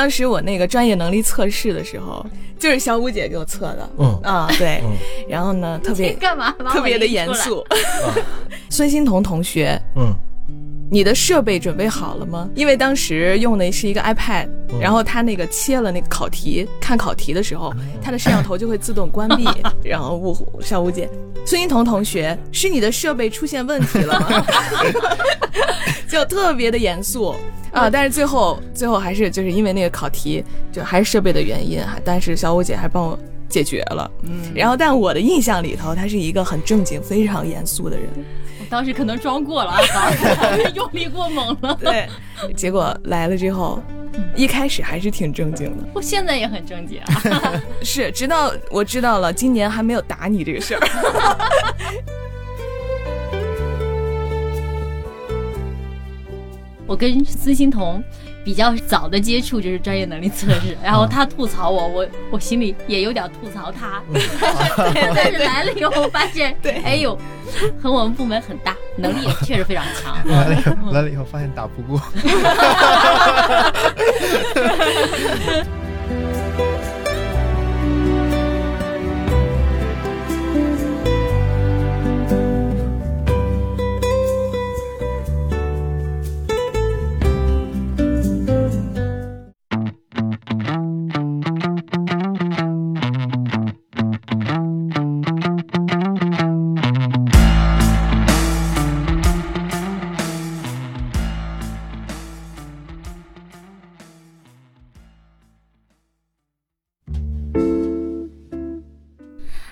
当时我那个专业能力测试的时候，就是小五姐给我测的。嗯啊，对。然后呢，特别干嘛？特别的严肃。孙欣彤同学，嗯。你的设备准备好了吗？因为当时用的是一个 iPad，然后他那个切了那个考题，看考题的时候，他的摄像头就会自动关闭。然后吴小吴姐，孙一彤同学，是你的设备出现问题了吗？就特别的严肃啊！但是最后最后还是就是因为那个考题，就还是设备的原因哈。但是小五姐还帮我解决了。嗯。然后，但我的印象里头，他是一个很正经、非常严肃的人。当时可能装过了啊，用力过猛了。对，结果来了之后，一开始还是挺正经的。我现在也很正经啊。是，直到我知道了今年还没有打你这个事儿。我跟孙欣彤。比较早的接触就是专业能力测试，然后他吐槽我，我我心里也有点吐槽他，但是来了以后发现，哎呦，和我们部门很大，能力也确实非常强。来了来了以后发现打不过。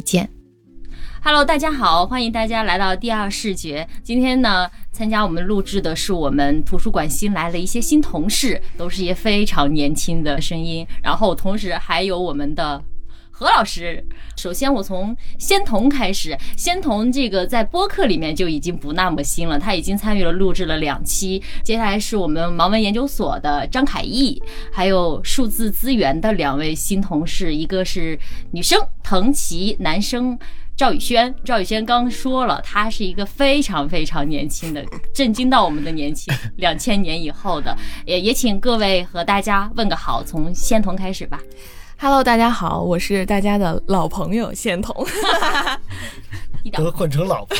见。Hello，大家好，欢迎大家来到第二视觉。今天呢，参加我们录制的是我们图书馆新来了一些新同事，都是一些非常年轻的声音。然后同时还有我们的。何老师，首先我从仙童开始。仙童这个在播客里面就已经不那么新了，他已经参与了录制了两期。接下来是我们盲文研究所的张凯毅，还有数字资源的两位新同事，一个是女生滕琪，男生赵宇轩。赵宇轩刚说了，他是一个非常非常年轻的，震惊到我们的年轻，两千年以后的。也也请各位和大家问个好，从仙童开始吧。Hello，大家好，我是大家的老朋友仙童，都混成老朋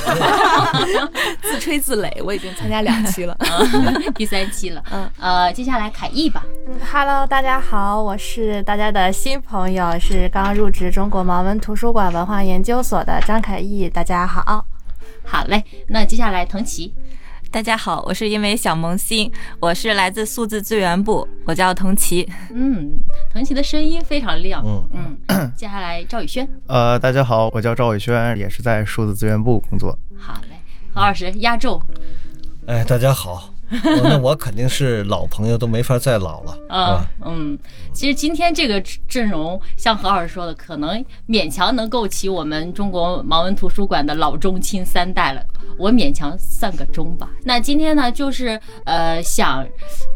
友，自吹自擂，我已经参加两期了，第三期了，嗯，呃，接下来凯毅吧。嗯，Hello，大家好，我是大家的新朋友，是刚入职中国盲文图书馆文化研究所的张凯毅，大家好。好嘞，那接下来滕琪。大家好，我是因为小萌新，我是来自数字资源部，我叫滕琪。嗯，滕琪的声音非常亮。嗯嗯，接下来赵宇轩。呃，大家好，我叫赵宇轩，也是在数字资源部工作。好嘞，何老师压轴。哎，大家好。那我肯定是老朋友，都没法再老了啊。嗯，其实今天这个阵容，像何老师说的，可能勉强能够起我们中国盲文图书馆的老中青三代了。我勉强算个中吧。那今天呢，就是呃，想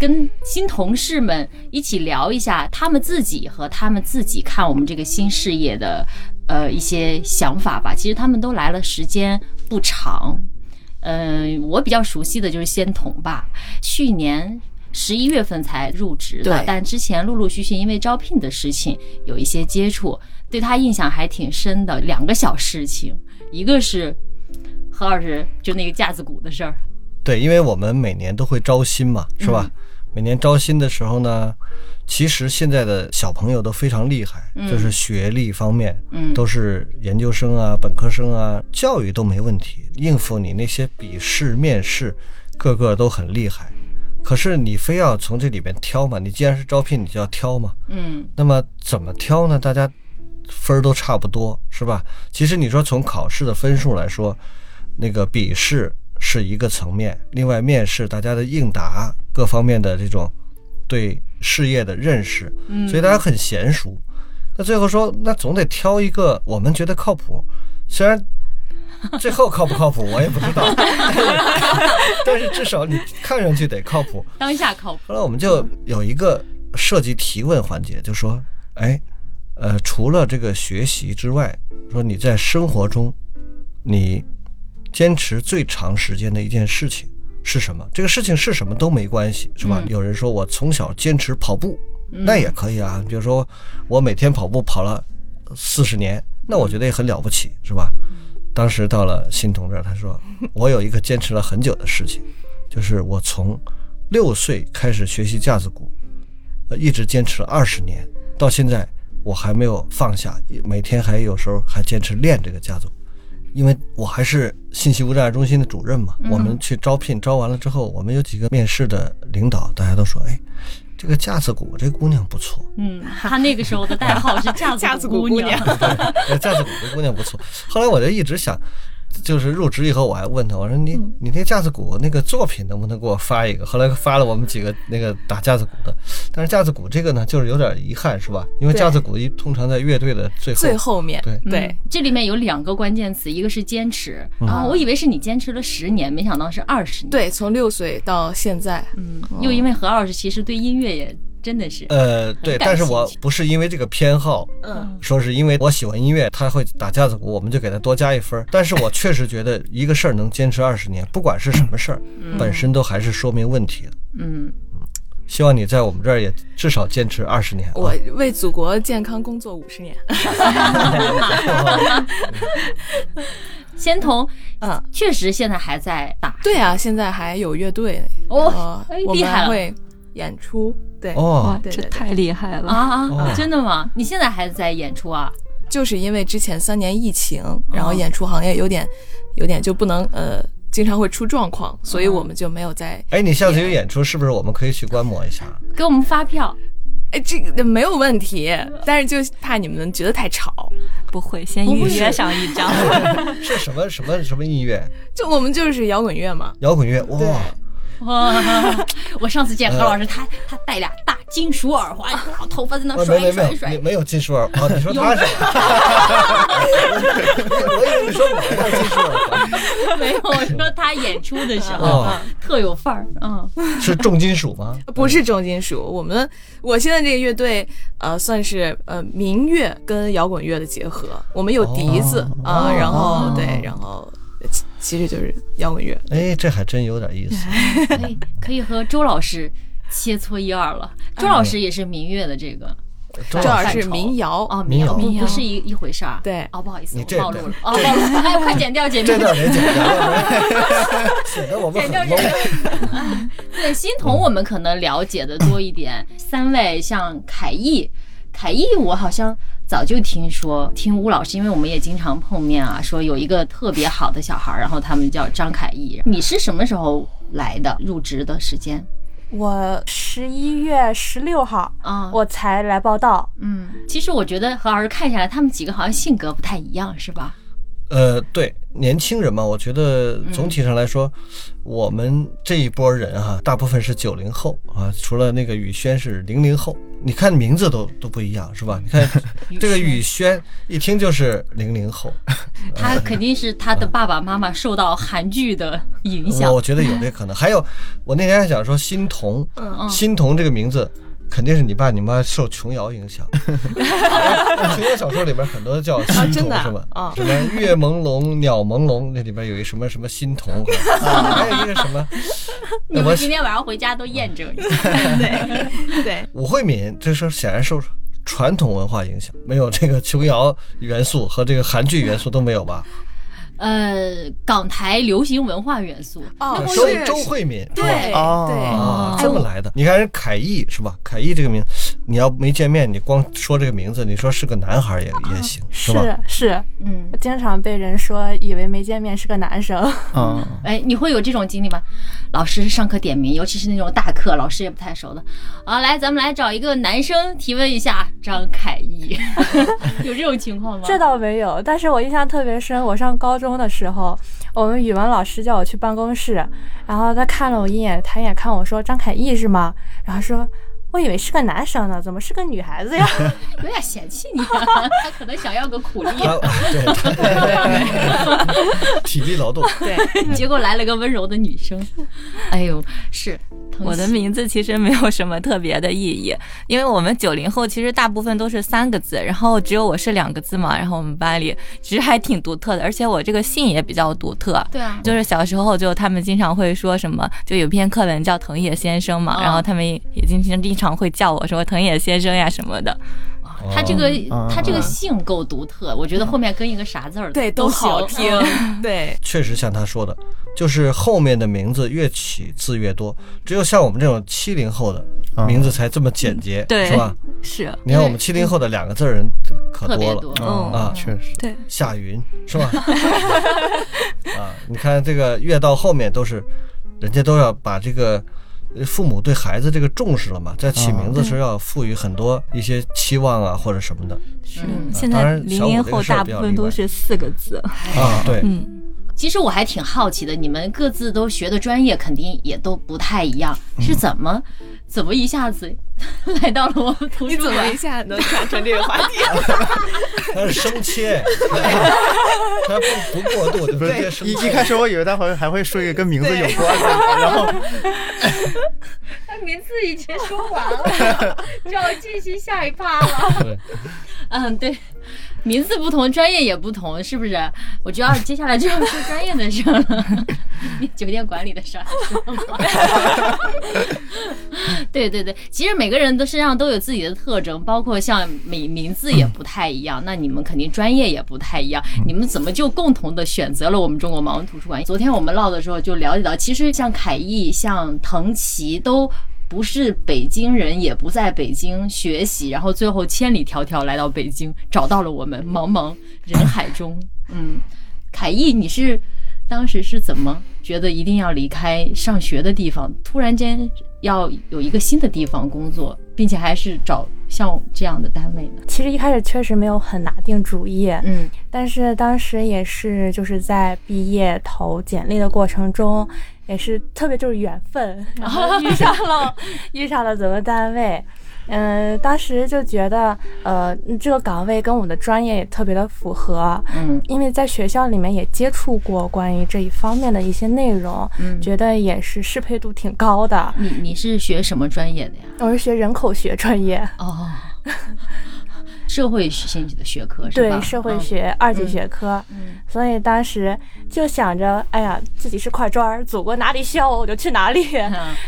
跟新同事们一起聊一下他们自己和他们自己看我们这个新事业的呃一些想法吧。其实他们都来了时间不长。嗯，我比较熟悉的就是仙童吧，去年十一月份才入职的，但之前陆陆续续因为招聘的事情有一些接触，对他印象还挺深的。两个小事情，一个是何老师就那个架子鼓的事儿，对，因为我们每年都会招新嘛，是吧？每年招新的时候呢。其实现在的小朋友都非常厉害，就是学历方面，都是研究生啊、本科生啊，教育都没问题，应付你那些笔试、面试，个个都很厉害。可是你非要从这里边挑嘛？你既然是招聘，你就要挑嘛。嗯。那么怎么挑呢？大家分儿都差不多，是吧？其实你说从考试的分数来说，那个笔试是一个层面，另外面试大家的应答各方面的这种对。事业的认识，所以大家很娴熟。那最后说，那总得挑一个我们觉得靠谱，虽然最后靠不靠谱我也不知道，但是至少你看上去得靠谱。当下靠谱。后来我们就有一个设计提问环节，就说，哎，呃，除了这个学习之外，说你在生活中，你坚持最长时间的一件事情是什么？这个事情是什么都没关系，是吧？有人说我从小坚持跑步。那也可以啊，比如说我每天跑步跑了四十年，那我觉得也很了不起，是吧？当时到了新同这儿，他说我有一个坚持了很久的事情，就是我从六岁开始学习架子鼓，呃，一直坚持了二十年，到现在我还没有放下，每天还有时候还坚持练这个架子鼓，因为我还是信息无障碍中心的主任嘛。我们去招聘，招完了之后，我们有几个面试的领导，大家都说，哎。这个架子鼓，这姑娘不错。嗯，她那个时候的代号是架子鼓姑娘。对，架子鼓的姑娘不错。后来我就一直想。就是入职以后，我还问他，我说你你那架子鼓那个作品能不能给我发一个？后来发了我们几个那个打架子鼓的，但是架子鼓这个呢，就是有点遗憾，是吧？因为架子鼓一通常在乐队的最后最后面。对对，这里面有两个关键词，一个是坚持啊，我以为是你坚持了十年，没想到是二十年。对，从六岁到现在，嗯，又因为何老师其实对音乐也。真的是，呃，对，但是我不是因为这个偏好，嗯，说是因为我喜欢音乐，他会打架子鼓，我们就给他多加一分。但是我确实觉得一个事儿能坚持二十年，不管是什么事儿，本身都还是说明问题的。嗯嗯，希望你在我们这儿也至少坚持二十年。我为祖国健康工作五十年。仙童，嗯，确实现在还在打。对啊，现在还有乐队哦，厉害了。演出对哦，这太厉害了啊啊！真的吗？你现在还在演出啊？就是因为之前三年疫情，然后演出行业有点有点就不能呃，经常会出状况，所以我们就没有在。哎，你下次有演出，是不是我们可以去观摩一下？给我们发票。哎，这个没有问题，但是就怕你们觉得太吵。不会，先预约上一张。是什么什么什么音乐？就我们就是摇滚乐嘛。摇滚乐哇。哇！我上次见何老师，他他戴俩大金属耳环，然后头发在那甩甩甩，没有金属耳环，你说 他是？我以为你说我戴金属耳环，没有，我说他演出的时候特有范儿。嗯，是重金属吗？不是重金属，我们我现在这个乐队呃，算是呃民乐跟摇滚乐的结合，我们有笛子啊，然后对，然后。其实就是摇滚乐，哎，这还真有点意思。可 以可以和周老师切磋一二了。周老师也是民乐的这个，周老师民谣哦，民谣不是一一回事儿。对，哦，不好意思，暴露了，哦，暴露了，哎，快剪掉，剪掉，这段得剪掉，显得我们很 low。对，欣桐我们可能了解的多一点。三位像凯毅，凯毅，我好像。早就听说听吴老师，因为我们也经常碰面啊，说有一个特别好的小孩，然后他们叫张凯毅。你是什么时候来的？入职的时间？我十一月十六号啊，我才来报道。嗯，其实我觉得何老师看下来，他们几个好像性格不太一样，是吧？呃，对，年轻人嘛，我觉得总体上来说，我们这一波人哈，大部分是九零后啊，除了那个宇轩是零零后，你看名字都都不一样，是吧？你看这个宇轩一听就是零零后，他肯定是他的爸爸妈妈受到韩剧的影响，我觉得有这可能。还有，我那天还想说欣桐，欣桐这个名字。肯定是你爸你妈受琼瑶影响，琼瑶小说里边很多叫心童是吧？啊，什么月朦胧鸟朦胧，那里边有一什么什么心童，还有一个什么？你们今天晚上回家都验证一下。对对，武慧敏这是显然受传统文化影响，没有这个琼瑶元素和这个韩剧元素都没有吧？呃，港台流行文化元素哦，是周慧敏对对，这么来的。你看人凯艺是吧？凯艺这个名，你要没见面，你光说这个名字，你说是个男孩也也行，是吧？是是，嗯，经常被人说以为没见面是个男生。嗯，哎，你会有这种经历吗？老师上课点名，尤其是那种大课，老师也不太熟的。啊，来，咱们来找一个男生提问一下张凯毅，有这种情况吗？这倒没有，但是我印象特别深，我上高中。中的时候，我们语文老师叫我去办公室，然后他看了我一眼，抬眼看我说：“张凯毅是吗？”然后说：“我以为是个男生呢，怎么是个女孩子呀？有点嫌弃你，他可能想要个苦力，对，体力劳动，对，结果来了个温柔的女生。哎呦，是我的名字其实没有什么特别的意义，因为我们九零后其实大部分都是三个字，然后只有我是两个字嘛。然后我们班里其实还挺独特的，而且我这个姓也比较独特。对啊，就是小时候就他们经常会说什么，就有篇课文叫《藤野先生》嘛，然后他们也经常经常会叫我说“藤野先生”呀什么的。他这个他这个姓够独特，我觉得后面跟一个啥字儿对都好听。对，确实像他说的，就是后面的名字越起字越多，只有像我们这种七零后的名字才这么简洁，对，是吧？是。你看我们七零后的两个字人可多了，啊，确实。对，夏云是吧？啊，你看这个越到后面都是，人家都要把这个。父母对孩子这个重视了嘛，在起名字时要赋予很多一些期望啊或者什么的。是，现在零零后大部分都是四个字。啊。对，嗯，其实我还挺好奇的，你们各自都学的专业肯定也都不太一样，是怎么？怎么一下子 来到了我们图书馆？你怎么一下能转成这个话题？他是生切，他不不过度，不是一一开始我以为他会还会说一个跟名字有关的，然后他名字已经说完了，就要进行下一趴了。嗯，对。名字不同，专业也不同，是不是？我就要接下来就要说专业的事了，酒店管理的事儿。对对对，其实每个人的身上都有自己的特征，包括像名名字也不太一样，那你们肯定专业也不太一样。你们怎么就共同的选择了我们中国盲文图书馆？昨天我们唠的时候就了解到，其实像凯毅、像滕奇都。不是北京人，也不在北京学习，然后最后千里迢迢来到北京，找到了我们茫茫人海中。嗯，凯毅，你是当时是怎么觉得一定要离开上学的地方，突然间要有一个新的地方工作，并且还是找像这样的单位呢？其实一开始确实没有很拿定主意，嗯，但是当时也是就是在毕业投简历的过程中。也是特别就是缘分，然 后遇上了遇上了咱们单位，嗯，当时就觉得呃这个岗位跟我的专业也特别的符合，嗯，因为在学校里面也接触过关于这一方面的一些内容，嗯，觉得也是适配度挺高的。你你是学什么专业的呀？我是学人口学专业。哦。社会性的学科是吧？对，社会学二级学科。嗯，所以当时就想着，哎呀，自己是块砖儿，祖国哪里需要我，我就去哪里。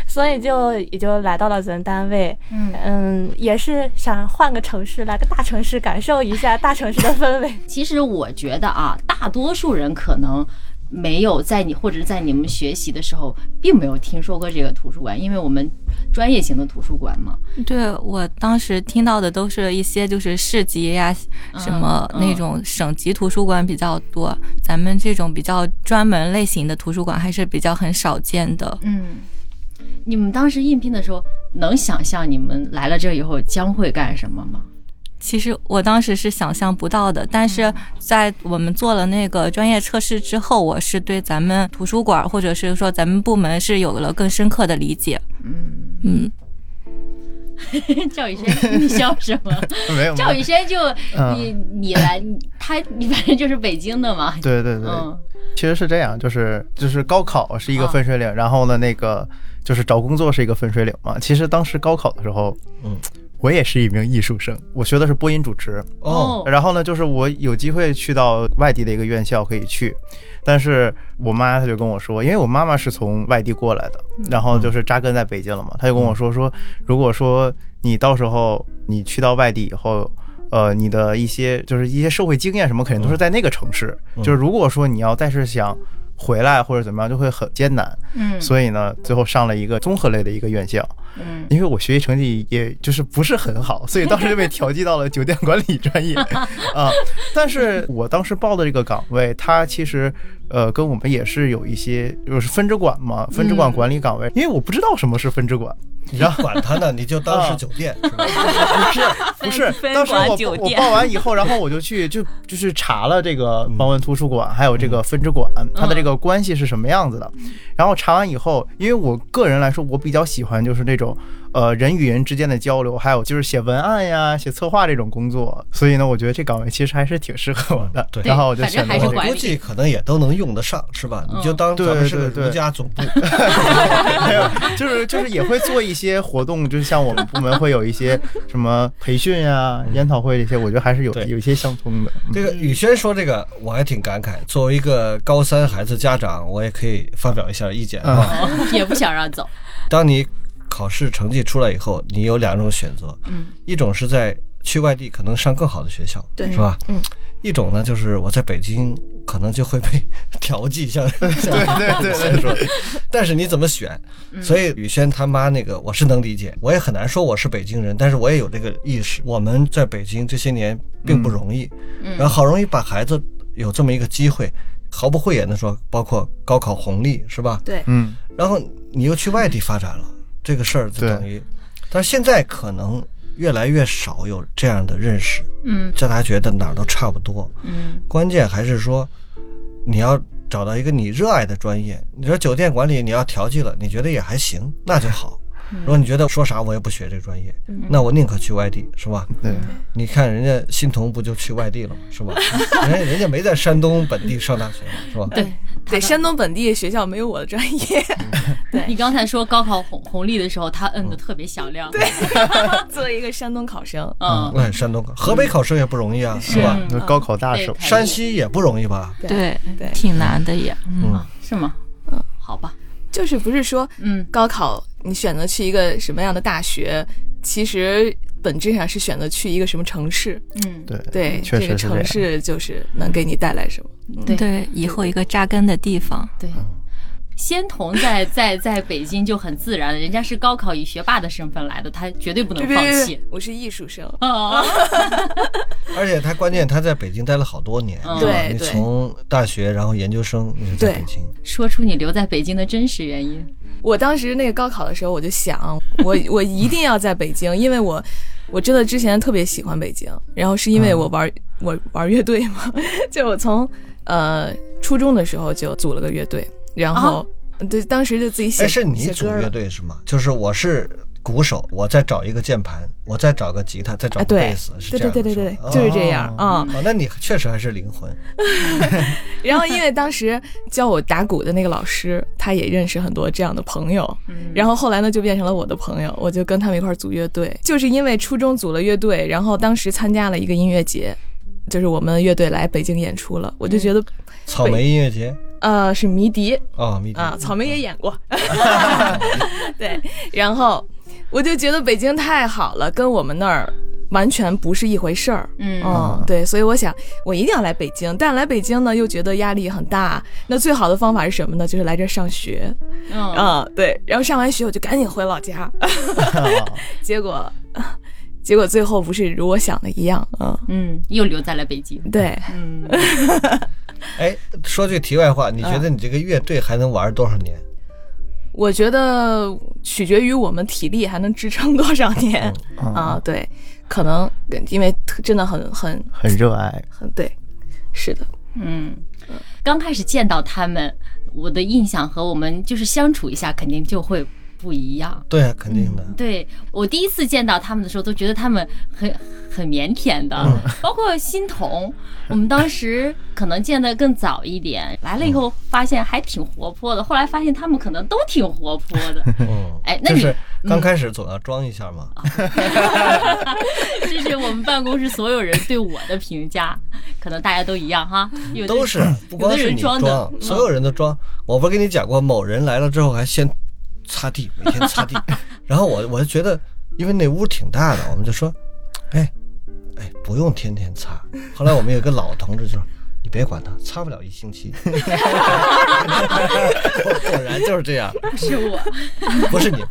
所以就也就来到了咱单位。嗯嗯，也是想换个城市，来个大城市，感受一下 大城市的氛围。其实我觉得啊，大多数人可能。没有在你或者在你们学习的时候，并没有听说过这个图书馆，因为我们专业型的图书馆嘛。对我当时听到的都是一些就是市级呀，什么那种省级图书馆比较多，咱们这种比较专门类型的图书馆还是比较很少见的。嗯，你们当时应聘的时候，能想象你们来了这以后将会干什么吗？其实我当时是想象不到的，但是在我们做了那个专业测试之后，我是对咱们图书馆或者是说咱们部门是有了更深刻的理解。嗯嗯。赵宇轩，你笑什么？没有。赵宇轩就你你来他你反正就是北京的嘛。对对对。其实是这样，就是就是高考是一个分水岭，然后呢那个就是找工作是一个分水岭嘛。其实当时高考的时候，嗯。我也是一名艺术生，我学的是播音主持哦。然后呢，就是我有机会去到外地的一个院校可以去，但是我妈她就跟我说，因为我妈妈是从外地过来的，然后就是扎根在北京了嘛，她就跟我说说，如果说你到时候你去到外地以后，呃，你的一些就是一些社会经验什么，肯定都是在那个城市。就是如果说你要再是想回来或者怎么样，就会很艰难。嗯。所以呢，最后上了一个综合类的一个院校。嗯，因为我学习成绩也就是不是很好，所以当时就被调剂到了酒店管理专业 啊。但是我当时报的这个岗位，它其实呃跟我们也是有一些，就是分支管嘛，分支管管理岗位。因为我不知道什么是分支管，你要管他呢，你就当是 酒店，不是不是，当时我我报完以后，然后我就去就就是查了这个盲文图书馆，还有这个分支管，它的这个关系是什么样子的。然后查完以后，因为我个人来说，我比较喜欢就是那。种。呃，人与人之间的交流，还有就是写文案呀、写策划这种工作，所以呢，我觉得这岗位其实还是挺适合我的。对，然后我就选择。我估计可能也都能用得上，是吧？你就当咱们是儒家总部。没有，就是就是也会做一些活动，就像我们部门会有一些什么培训呀、研讨会这些，我觉得还是有有一些相通的。这个宇轩说这个，我还挺感慨。作为一个高三孩子家长，我也可以发表一下意见啊。也不想让走。当你。考试成绩出来以后，你有两种选择，嗯，一种是在去外地，可能上更好的学校，对，是吧？嗯，一种呢，就是我在北京，可能就会被调剂，像 对对对说。但是你怎么选？所以宇轩他妈那个，我是能理解，我也很难说我是北京人，但是我也有这个意识。我们在北京这些年并不容易，然后好容易把孩子有这么一个机会，毫不讳言的说，包括高考红利，是吧？对，嗯，然后你又去外地发展了。这个事儿就等于，但是现在可能越来越少有这样的认识，嗯，大家觉得哪儿都差不多，嗯，关键还是说你要找到一个你热爱的专业。你说酒店管理你要调剂了，你觉得也还行，那就好。如果你觉得说啥我也不学这个专业，那我宁可去外地，是吧？对，你看人家欣桐不就去外地了吗？是吧？人 家人家没在山东本地上大学，是吧？对，对，山东本地学校没有我的专业。对你刚才说高考红红利的时候，他摁的特别响亮。对，作为一个山东考生，嗯，哎，山东考，河北考生也不容易啊，是吧？那高考大省，山西也不容易吧？对对，挺难的也，嗯，是吗？嗯，好吧。就是不是说，嗯，高考你选择去一个什么样的大学，其实本质上是选择去一个什么城市。嗯，对对，这个城市就是能给你带来什么。对对，以后一个扎根的地方。对。仙童在在在北京就很自然，人家是高考以学霸的身份来的，他绝对不能放弃。我是艺术生。啊，而且他关键他在北京待了好多年，对，你从大学然后研究生你在北京，说出你留在北京的真实原因。我当时那个高考的时候，我就想，我我一定要在北京，因为我我真的之前特别喜欢北京，然后是因为我玩我玩乐队嘛，就我从呃初中的时候就组了个乐队。然后，对，当时就自己写。哎，是你组乐队是吗？就是我是鼓手，我再找一个键盘，我再找个吉他，再找个贝斯，是这样。对对对对对，就是这样啊。哦，那你确实还是灵魂。然后，因为当时教我打鼓的那个老师，他也认识很多这样的朋友。然后后来呢，就变成了我的朋友，我就跟他们一块组乐队。就是因为初中组了乐队，然后当时参加了一个音乐节，就是我们乐队来北京演出了，我就觉得草莓音乐节。呃，是迷笛。啊，迷笛。啊，草莓也演过，对，然后我就觉得北京太好了，跟我们那儿完全不是一回事儿，嗯，对，所以我想我一定要来北京，但来北京呢又觉得压力很大，那最好的方法是什么呢？就是来这上学，嗯，对，然后上完学我就赶紧回老家，结果结果最后不是如我想的一样，嗯。嗯，又留在了北京，对，嗯。哎，说句题外话，你觉得你这个乐队还能玩多少年？我觉得取决于我们体力还能支撑多少年啊。对，可能因为真的很很很热爱，很对，是的，嗯。刚开始见到他们，我的印象和我们就是相处一下，肯定就会。不一样，对啊，肯定的。对我第一次见到他们的时候，都觉得他们很很腼腆的，包括欣桐，我们当时可能见的更早一点，来了以后发现还挺活泼的。后来发现他们可能都挺活泼的。嗯，哎，那你刚开始总要装一下嘛。这 是我们办公室所有人对我的评价，可能大家都一样哈。都是，不光是你装，所有人都装。我不是跟你讲过，某人来了之后还先。擦地，每天擦地，然后我我就觉得，因为那屋挺大的，我们就说，哎，哎，不用天天擦。后来我们有个老同志就说，你别管他，擦不了一星期。果然就是这样。不是我，不是你。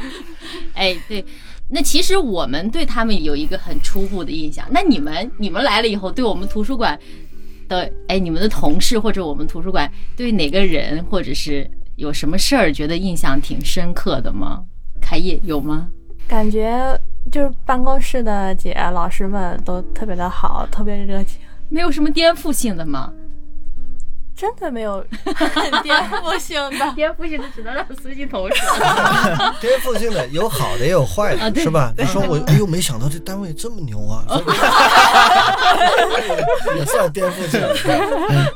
哎，对，那其实我们对他们有一个很初步的印象。那你们，你们来了以后，对我们图书馆的，哎，你们的同事或者我们图书馆对哪个人或者是？有什么事儿觉得印象挺深刻的吗？开业有吗？感觉就是办公室的姐老师们都特别的好，特别热情。没有什么颠覆性的吗？真的没有 颠覆性的，颠覆性的只能让孙欣彤说。颠覆性的有好的也有坏的，是吧？你说我，哎呦，没想到这单位这么牛啊，也算颠覆性的。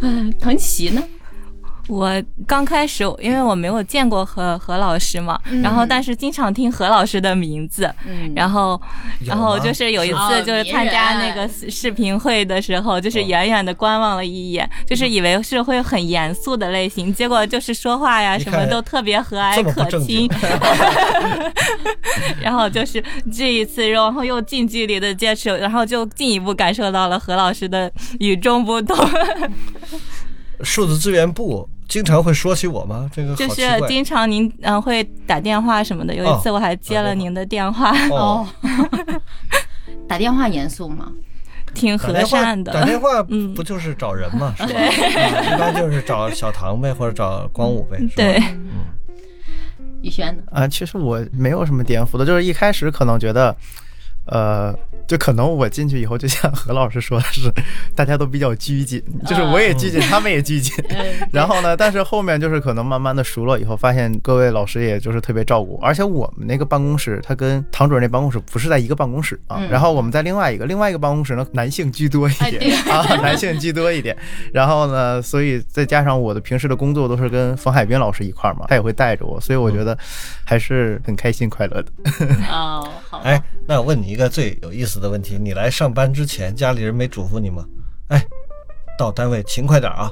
嗯，腾奇呢？我刚开始，因为我没有见过何何老师嘛，然后但是经常听何老师的名字，然后然后就是有一次就是参加那个视频会的时候，就是远远的观望了一眼，就是以为是会很严肃的类型，结果就是说话呀什么都特别和蔼可亲，然后就是这一次，然后又近距离的接触，然后就进一步感受到了何老师的与众不同。数字资源部。经常会说起我吗？这个就是经常您嗯会打电话什么的。有一次我还接了您的电话哦。打电话严肃吗？挺和善的。打电话不就是找人吗？是吧？一般就是找小唐呗，或者找光武呗。对。嗯。宇轩呢？啊，其实我没有什么颠覆的，就是一开始可能觉得，呃。就可能我进去以后，就像何老师说的是，大家都比较拘谨，就是我也拘谨，他们也拘谨。然后呢，但是后面就是可能慢慢的熟了以后，发现各位老师也就是特别照顾，而且我们那个办公室，他跟唐主任那办公室不是在一个办公室啊。然后我们在另外一个另外一个办公室呢，男性居多一点啊，男性居多一点。然后呢，所以再加上我的平时的工作都是跟冯海滨老师一块儿嘛，他也会带着我，所以我觉得还是很开心快乐的。哦，好。哎，那我问你一个最有意思。的问题，你来上班之前，家里人没嘱咐你吗？哎，到单位勤快点啊，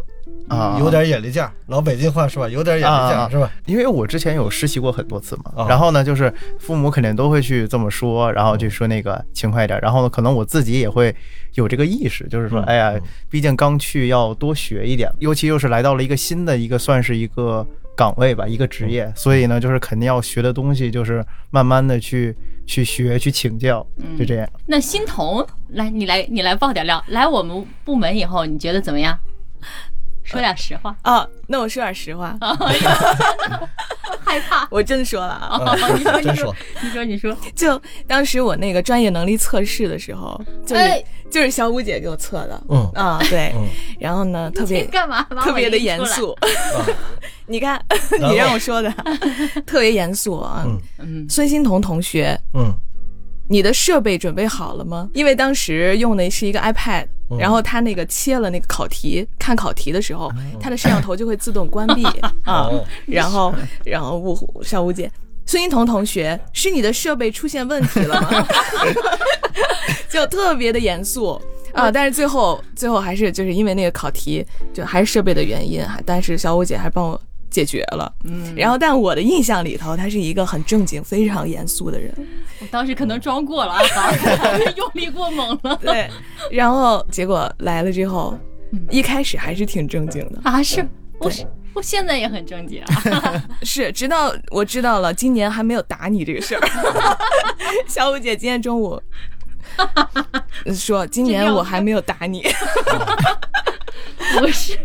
啊，有点眼力见老北京话是吧？有点眼力见是吧？因为我之前有实习过很多次嘛，然后呢，就是父母肯定都会去这么说，然后就说那个勤快点，然后呢，可能我自己也会有这个意识，就是说，哎呀，毕竟刚去要多学一点，尤其又是来到了一个新的一个，算是一个。岗位吧，一个职业，所以呢，就是肯定要学的东西，就是慢慢的去去学，去请教，就这样。那欣桐，来，你来，你来爆点料。来我们部门以后，你觉得怎么样？说点实话啊。那我说点实话。害怕？我真说了啊。你说，你说，你说，你说。就当时我那个专业能力测试的时候，就是就是小五姐给我测的。嗯啊，对。然后呢，特别干嘛？特别的严肃。你看，你让我说的，特别严肃啊。嗯，孙欣彤同学，嗯，你的设备准备好了吗？因为当时用的是一个 iPad，然后他那个切了那个考题，看考题的时候，他的摄像头就会自动关闭 啊。然后，然后吴小吴姐，孙一彤同学，是你的设备出现问题了吗？就特别的严肃。啊！但是最后，最后还是就是因为那个考题，就还是设备的原因，还但是小五姐还帮我解决了。嗯，然后但我的印象里头，他是一个很正经、非常严肃的人。我当时可能装过了啊，用力过猛了。对，然后结果来了之后，一开始还是挺正经的啊。是，我是我现在也很正经啊。是，直到我知道了今年还没有打你这个事儿。小五姐今天中午。说今年我还没有打你，不是，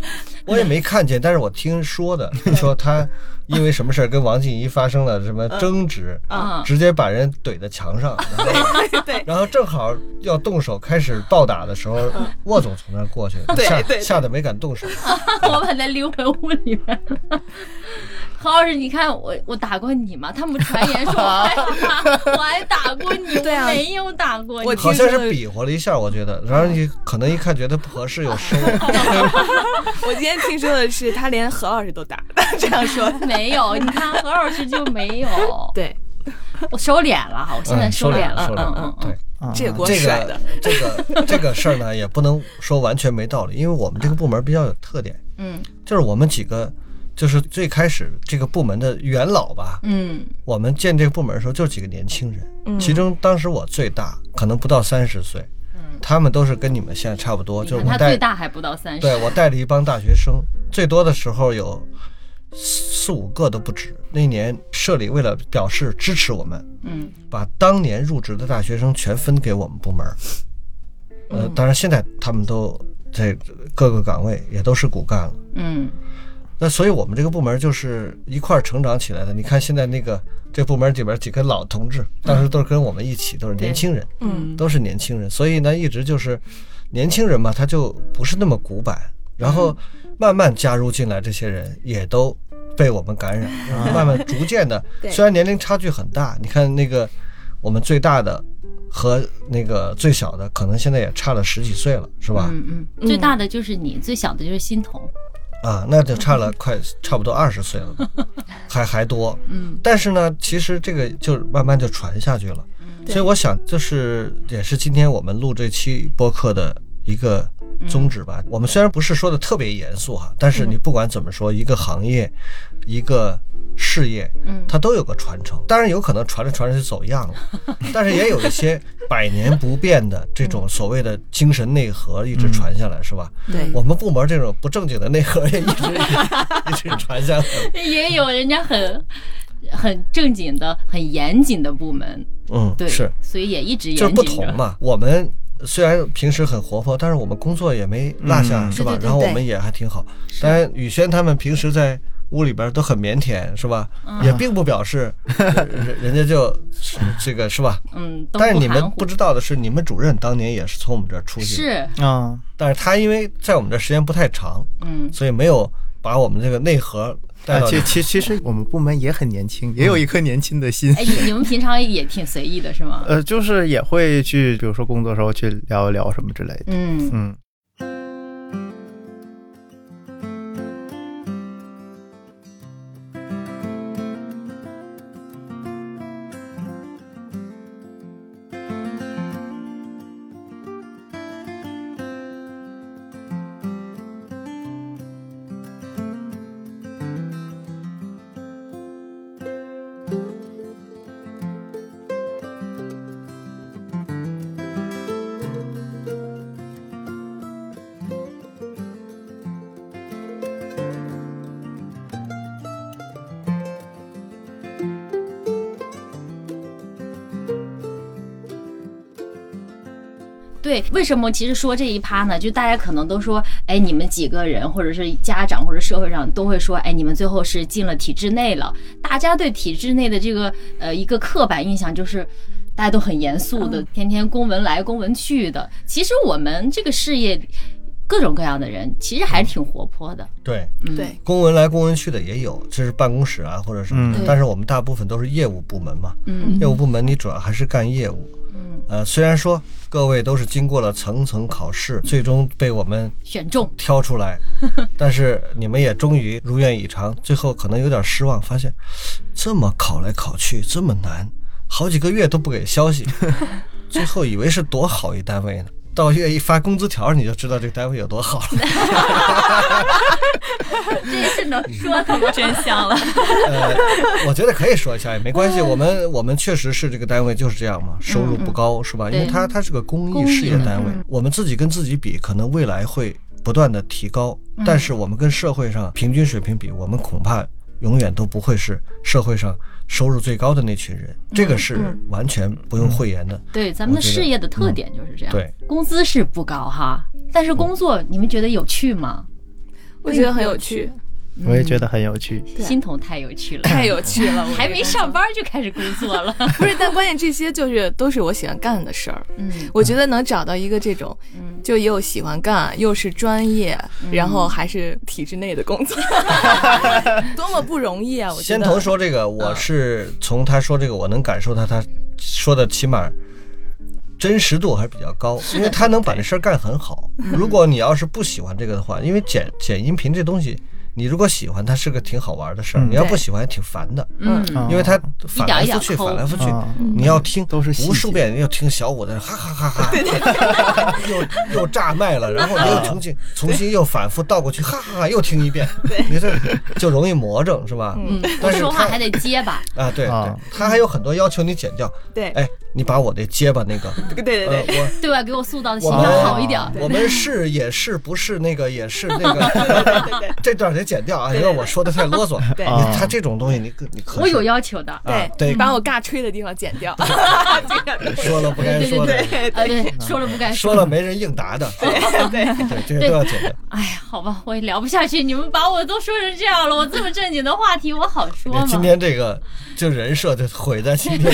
我也没看见，但是我听说的，说他因为什么事儿跟王静怡发生了什么争执，啊，直接把人怼在墙上，对，然后正好要动手开始暴打的时候，沃总从那过去，吓吓得没敢动手，我把他溜回屋里面。何老师，你看我我打过你吗？他们传言说我还打，我还打过你，对啊，没有打过你。我好像是比划了一下，我觉得，然后你可能一看觉得不合适，有收。我今天听说的是他连何老师都打，这样说没有？你看何老师就没有。对，我收敛了，我现在收敛了，嗯嗯，对，这个这个这个这个事儿呢，也不能说完全没道理，因为我们这个部门比较有特点，嗯，就是我们几个。就是最开始这个部门的元老吧，嗯，我们建这个部门的时候就几个年轻人，嗯，其中当时我最大，可能不到三十岁，嗯，他们都是跟你们现在差不多，就是我带最大还不到三十，对我带了一帮大学生，最多的时候有四五个都不止。那年社里为了表示支持我们，嗯，把当年入职的大学生全分给我们部门，呃，当然现在他们都在各个岗位也都是骨干了，嗯。那所以，我们这个部门就是一块儿成长起来的。你看，现在那个这部门里边几个老同志，当时都是跟我们一起，都是年轻人，嗯，都是年轻人。所以呢，一直就是年轻人嘛，他就不是那么古板，然后慢慢加入进来这些人也都被我们感染，慢慢逐渐的，虽然年龄差距很大，你看那个我们最大的和那个最小的，可能现在也差了十几岁了，是吧？嗯嗯，最大的就是你，最小的就是欣桐。啊，那就差了 快差不多二十岁了，还还多。嗯，但是呢，其实这个就慢慢就传下去了。所以我想，就是也是今天我们录这期播客的一个宗旨吧。我们虽然不是说的特别严肃哈，但是你不管怎么说，一个行业，一个。事业，嗯，它都有个传承，当然有可能传着传着就走样了，但是也有一些百年不变的这种所谓的精神内核一直传下来，是吧？对，我们部门这种不正经的内核也一直一直传下来。也有人家很很正经的、很严谨的部门，嗯，对，是，所以也一直就不同嘛。我们虽然平时很活泼，但是我们工作也没落下，是吧？然后我们也还挺好。当然，宇轩他们平时在。屋里边都很腼腆，是吧？也并不表示 人人家就这个是吧？嗯。但是你们不知道的是，你们主任当年也是从我们这儿出去的。是啊。但是他因为在我们这时间不太长，嗯，所以没有把我们这个内核带到。其其其实我们部门也很年轻，也有一颗年轻的心。哎，你你们平常也挺随意的是吗？呃，就是也会去，比如说工作时候去聊一聊什么之类的。嗯嗯。对，为什么其实说这一趴呢？就大家可能都说，哎，你们几个人，或者是家长或者社会上都会说，哎，你们最后是进了体制内了。大家对体制内的这个呃一个刻板印象就是，大家都很严肃的，天天公文来公文去的。其实我们这个事业，各种各样的人，其实还是挺活泼的。对对，公文来公文去的也有，这是办公室啊或者什么的。但是我们大部分都是业务部门嘛，嗯，业务部门你主要还是干业务。嗯，呃，虽然说。各位都是经过了层层考试，最终被我们选中挑出来，但是你们也终于如愿以偿，最后可能有点失望，发现这么考来考去这么难，好几个月都不给消息，最后以为是多好一单位呢。到月一发工资条，你就知道这个单位有多好了。这是能说透真相了。呃，我觉得可以说一下也没关系。我们我们确实是这个单位就是这样嘛，收入不高是吧？因为它它是个公益事业单位，我们自己跟自己比，可能未来会不断的提高，但是我们跟社会上平均水平比，我们恐怕永远都不会是社会上。收入最高的那群人，这个是完全不用讳言的。对，咱们的事业的特点就是这样。对，工资是不高哈，但是工作你们觉得有趣吗？我觉得很有趣。我也觉得很有趣，心彤太有趣了，太有趣了，还没上班就开始工作了。不是，但关键这些就是都是我喜欢干的事儿。嗯，我觉得能找到一个这种，就又喜欢干，又是专业，然后还是体制内的工作，多么不容易啊！我先彤说这个，我是从他说这个，我能感受到他说的起码真实度还是比较高，因为他能把这事儿干很好。如果你要是不喜欢这个的话，因为剪剪音频这东西。你如果喜欢，它是个挺好玩的事儿；你要不喜欢，也挺烦的。嗯，因为它反来覆去，反来覆去，你要听都是无数遍，要听小五的哈哈哈哈，又又炸麦了，然后你又重新重新又反复倒过去，哈哈哈，又听一遍。你这就容易魔怔，是吧？嗯，但是说话还得结巴。啊，对对，他还有很多要求你剪掉。对，哎，你把我的结巴那个，对对对，我对外？给我塑造的形象好一点。我们是也是不是那个也是那个，这段得剪掉啊，因为我。说的太啰嗦，对，他这种东西你你可我有要求的，对对，把我尬吹的地方剪掉，说了不该说的，对，说了不该说了没人应答的，对对对，这些都要剪掉。哎呀，好吧，我也聊不下去，你们把我都说成这样了，我这么正经的话题我好说吗？今天这个就人设就毁在今天，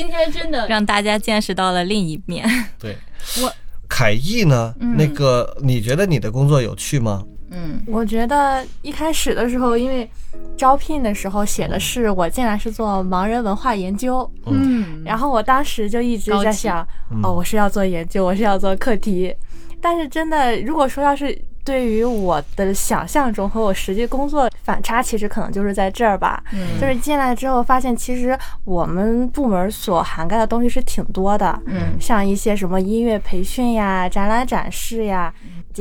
今天真的让大家见识到了另一面。对，我。凯毅呢？那个你觉得你的工作有趣吗？嗯，我觉得一开始的时候，因为招聘的时候写的是我进来是做盲人文化研究，嗯，然后我当时就一直在想，哦，我是要做研究，我是要做课题，但是真的，如果说要是对于我的想象中和我实际工作反差，其实可能就是在这儿吧，嗯，就是进来之后发现，其实我们部门所涵盖的东西是挺多的，嗯，像一些什么音乐培训呀、展览展示呀。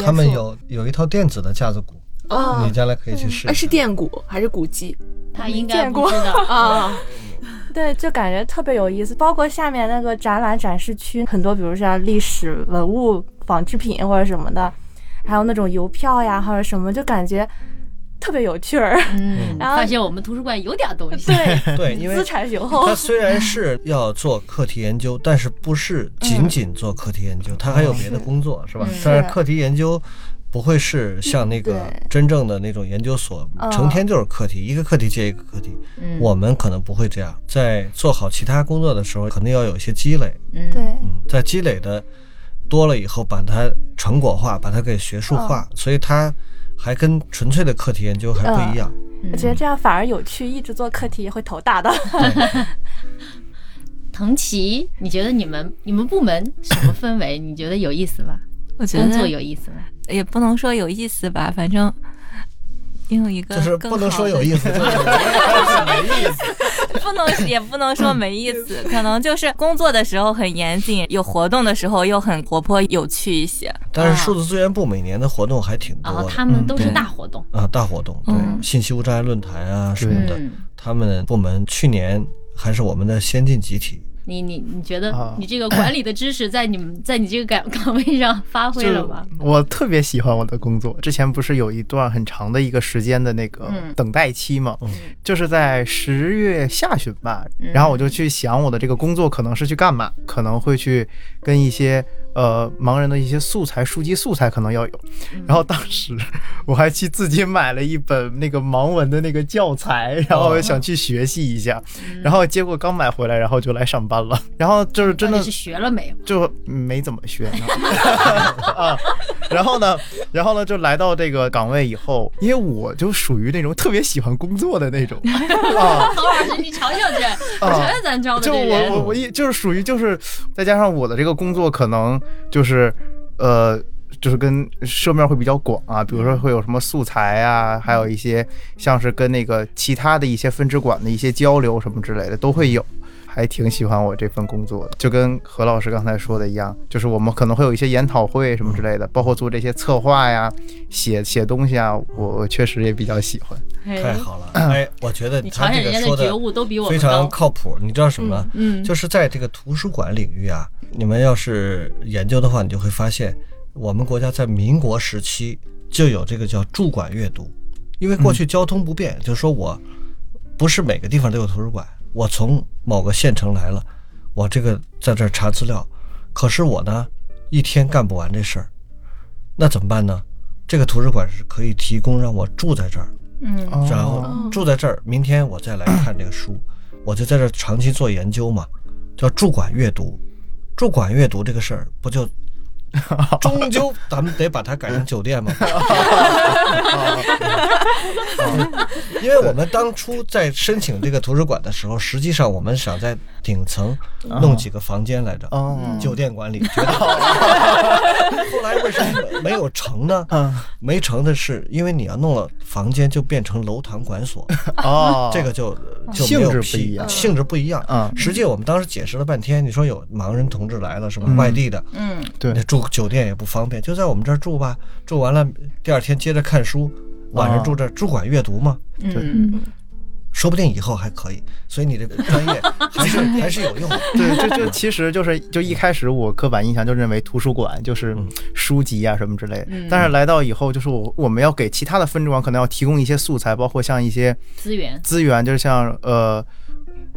他们有有一套电子的架子鼓，哦，你将来可以去试。是电鼓还是鼓机？他应该不知道啊。对，就感觉特别有意思。包括下面那个展览展示区，很多，比如像历史文物、纺织品或者什么的，还有那种邮票呀或者什么，就感觉特别有趣儿。嗯，然后发现我们图书馆有点东西。对 对，因为 资产雄厚。它虽然是要做课题研究，但是不是仅仅做课题研究，它还有别的工作，是吧？但是课题研究。不会是像那个真正的那种研究所，成天就是课题，一个课题接一个课题。我们可能不会这样，在做好其他工作的时候，肯定要有一些积累。嗯，对，嗯在积累的多了以后，把它成果化，把它给学术化，所以它还跟纯粹的课题研究还不一样。我觉得这样反而有趣，一直做课题也会头大的。腾奇，你觉得你们你们部门什么氛围？你觉得有意思吗？我觉得工作有意思吗？也不能说有意思吧，反正有一个就是不能说有意思，就是 没意思，不能也不能说没意思，可能就是工作的时候很严谨，有活动的时候又很活泼有趣一些。但是数字资源部每年的活动还挺多，他们都是大活动啊，大活动，对，信息无障碍论坛啊什么的，他们部门去年还是我们的先进集体。你你你觉得你这个管理的知识在你们在你这个岗 岗位上发挥了吗？我特别喜欢我的工作。之前不是有一段很长的一个时间的那个等待期嘛，就是在十月下旬吧，然后我就去想我的这个工作可能是去干嘛，可能会去跟一些。呃，盲人的一些素材、书籍素材可能要有，然后当时 我还去自己买了一本那个盲文的那个教材，然后想去学习一下，然后结果刚买回来，然后就来上班了，然后就是真的是学了没有？就没怎么学呢。啊，然后呢，然后呢，就来到这个岗位以后，因为我就属于那种特别喜欢工作的那种 啊。曹老师，你瞧瞧去，我觉得咱招的就我我我一就是属于就是再加上我的这个工作可能。就是，呃，就是跟涉面会比较广啊，比如说会有什么素材啊，还有一些像是跟那个其他的一些分支管的一些交流什么之类的都会有，还挺喜欢我这份工作的。就跟何老师刚才说的一样，就是我们可能会有一些研讨会什么之类的，包括做这些策划呀、写写东西啊，我我确实也比较喜欢。太好了，哎，我觉得他这个说的非常靠谱。你知道什么？嗯，就是在这个图书馆领域啊。你们要是研究的话，你就会发现，我们国家在民国时期就有这个叫驻馆阅读，因为过去交通不便，就是说我不是每个地方都有图书馆，我从某个县城来了，我这个在这儿查资料，可是我呢一天干不完这事儿，那怎么办呢？这个图书馆是可以提供让我住在这儿，嗯，然后住在这儿，明天我再来看这个书，我就在这长期做研究嘛，叫驻馆阅读。驻馆阅读这个事儿，不就 终究咱们得把它改成酒店吗？因为我们当初在申请这个图书馆的时候，实际上我们想在顶层弄几个房间来着，酒店管理。觉得 后来为什么没有成呢？没成的是因为你要弄了房间，就变成楼堂馆所。哦，这个就。性质不一样，性质不一样啊！实际我们当时解释了半天，你说有盲人同志来了，什么外地的，嗯，对，住酒店也不方便，就在我们这儿住吧。住完了，第二天接着看书，晚上住这主管阅读嘛。嗯。说不定以后还可以，所以你这个专业还是还是有用的。对，就就其实就是就一开始我刻板印象就认为图书馆就是书籍啊什么之类的，但是来到以后就是我我们要给其他的分支馆可能要提供一些素材，包括像一些资源资源，就是像呃。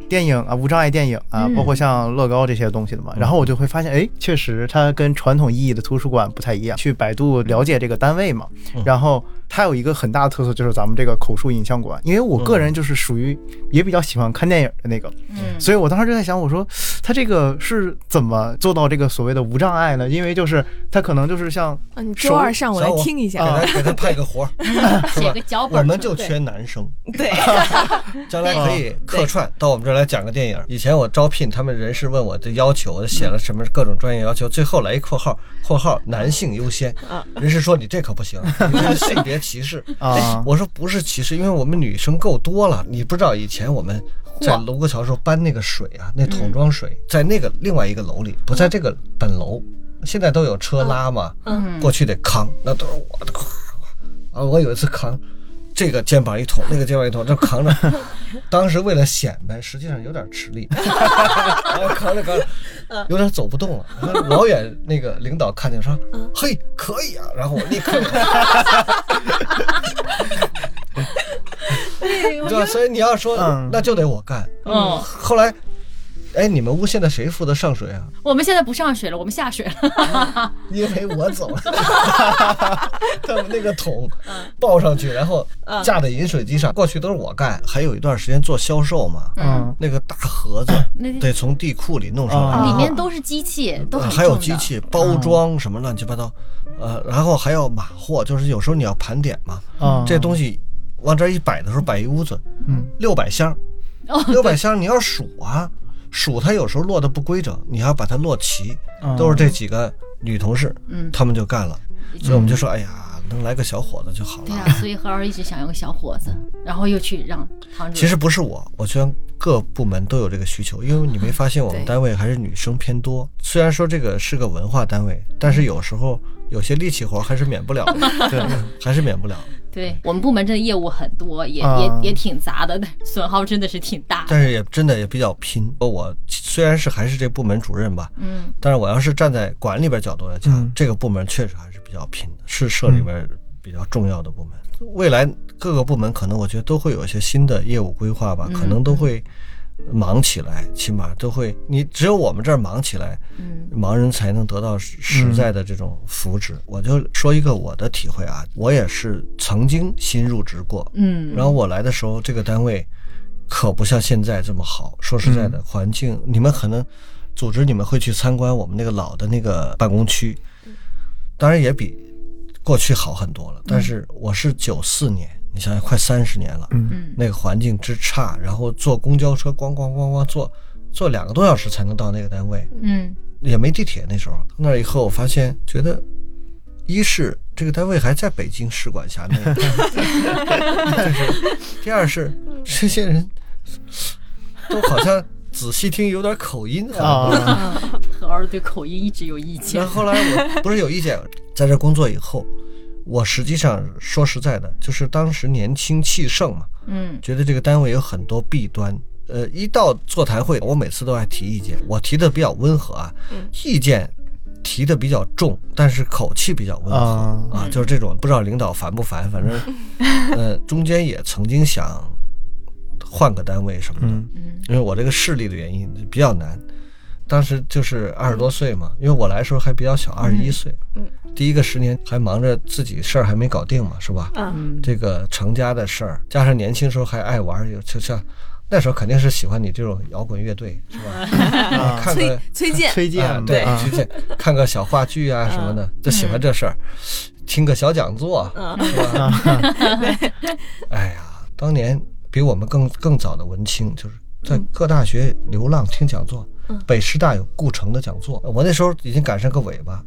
电影啊，无障碍电影啊，包括像乐高这些东西的嘛，然后我就会发现，哎，确实它跟传统意义的图书馆不太一样。去百度了解这个单位嘛，然后它有一个很大的特色，就是咱们这个口述影像馆。因为我个人就是属于也比较喜欢看电影的那个，所以我当时就在想，我说它这个是怎么做到这个所谓的无障碍呢？因为就是它可能就是像你周二上午来听一下，给他给他派个活儿，写个脚本。我们就缺男生，对，将来可以客串到我们这儿来讲个电影。以前我招聘他们人事问我的要求，我写了什么各种专业要求，最后来一括号，括号男性优先。人事说你这可不行，这性别歧视啊！我说不是歧视，因为我们女生够多了。你不知道以前我们在卢沟桥时候搬那个水啊，那桶装水在那个另外一个楼里，不在这个本楼。现在都有车拉嘛，过去得扛，那都是我的。啊，我有一次扛。这个肩膀一捅，那个肩膀一捅，这扛着。当时为了显摆，实际上有点吃力，然后扛着扛着，有点走不动了。老远那个领导看见说：“嘿，可以啊！”然后我立刻，对吧？所以你要说，那就得我干。嗯，后来。哎，你们屋现在谁负责上水啊？我们现在不上水了，我们下水了，因为我走了。他们那个桶抱上去，然后架在饮水机上，过去都是我干。还有一段时间做销售嘛，嗯，那个大盒子得从地库里弄上来，里面都是机器，都还有机器包装什么乱七八糟，呃，然后还要码货，就是有时候你要盘点嘛，啊，这东西往这一摆的时候摆一屋子，嗯，六百箱，六百箱你要数啊。数它有时候落的不规整，你还要把它落齐，都是这几个女同事，嗯，她们就干了，所以我们就说，哎呀，能来个小伙子就好了。对啊，所以何儿一直想要个小伙子，然后又去让唐主任。其实不是我，我觉得各部门都有这个需求，因为你没发现我们单位还是女生偏多。虽然说这个是个文化单位，但是有时候有些力气活还是免不了，对，还是免不了。对我们部门真的业务很多，也也也挺杂的，损耗真的是挺大。但是也真的也比较拼。我虽然是还是这部门主任吧，嗯，但是我要是站在管理边角度来讲，这个部门确实还是比较拼的，是社里边比较重要的部门。未来各个部门可能我觉得都会有一些新的业务规划吧，可能都会。忙起来，起码都会。你只有我们这儿忙起来，嗯，盲人才能得到实在的这种福祉。我就说一个我的体会啊，我也是曾经新入职过，嗯，然后我来的时候，这个单位可不像现在这么好。说实在的，环境你们可能组织你们会去参观我们那个老的那个办公区，当然也比过去好很多了。但是我是九四年。你想想，快三十年了，嗯，那个环境之差，然后坐公交车咣咣咣咣坐，坐两个多小时才能到那个单位，嗯，也没地铁那时候。那以后我发现，觉得一是这个单位还在北京市管辖内，第二是这些人都好像仔细听有点口音啊。何儿对口音一直有意见。然后后来我不是有意见，在这工作以后。我实际上说实在的，就是当时年轻气盛嘛，嗯，觉得这个单位有很多弊端，呃，一到座谈会，我每次都爱提意见，我提的比较温和啊，意见提的比较重，但是口气比较温和。啊，就是这种，不知道领导烦不烦，反正，呃，中间也曾经想换个单位什么的，因为我这个视力的原因比较难。当时就是二十多岁嘛，因为我来的时候还比较小，二十一岁。嗯，第一个十年还忙着自己事儿还没搞定嘛，是吧？嗯，这个成家的事儿，加上年轻时候还爱玩，就像那时候肯定是喜欢你这种摇滚乐队，是吧？看个崔健，崔健，对，崔健，看个小话剧啊什么的，就喜欢这事儿，听个小讲座，是吧？哎呀，当年比我们更更早的文青，就是在各大学流浪听讲座。北师大有顾城的讲座，我那时候已经赶上个尾巴，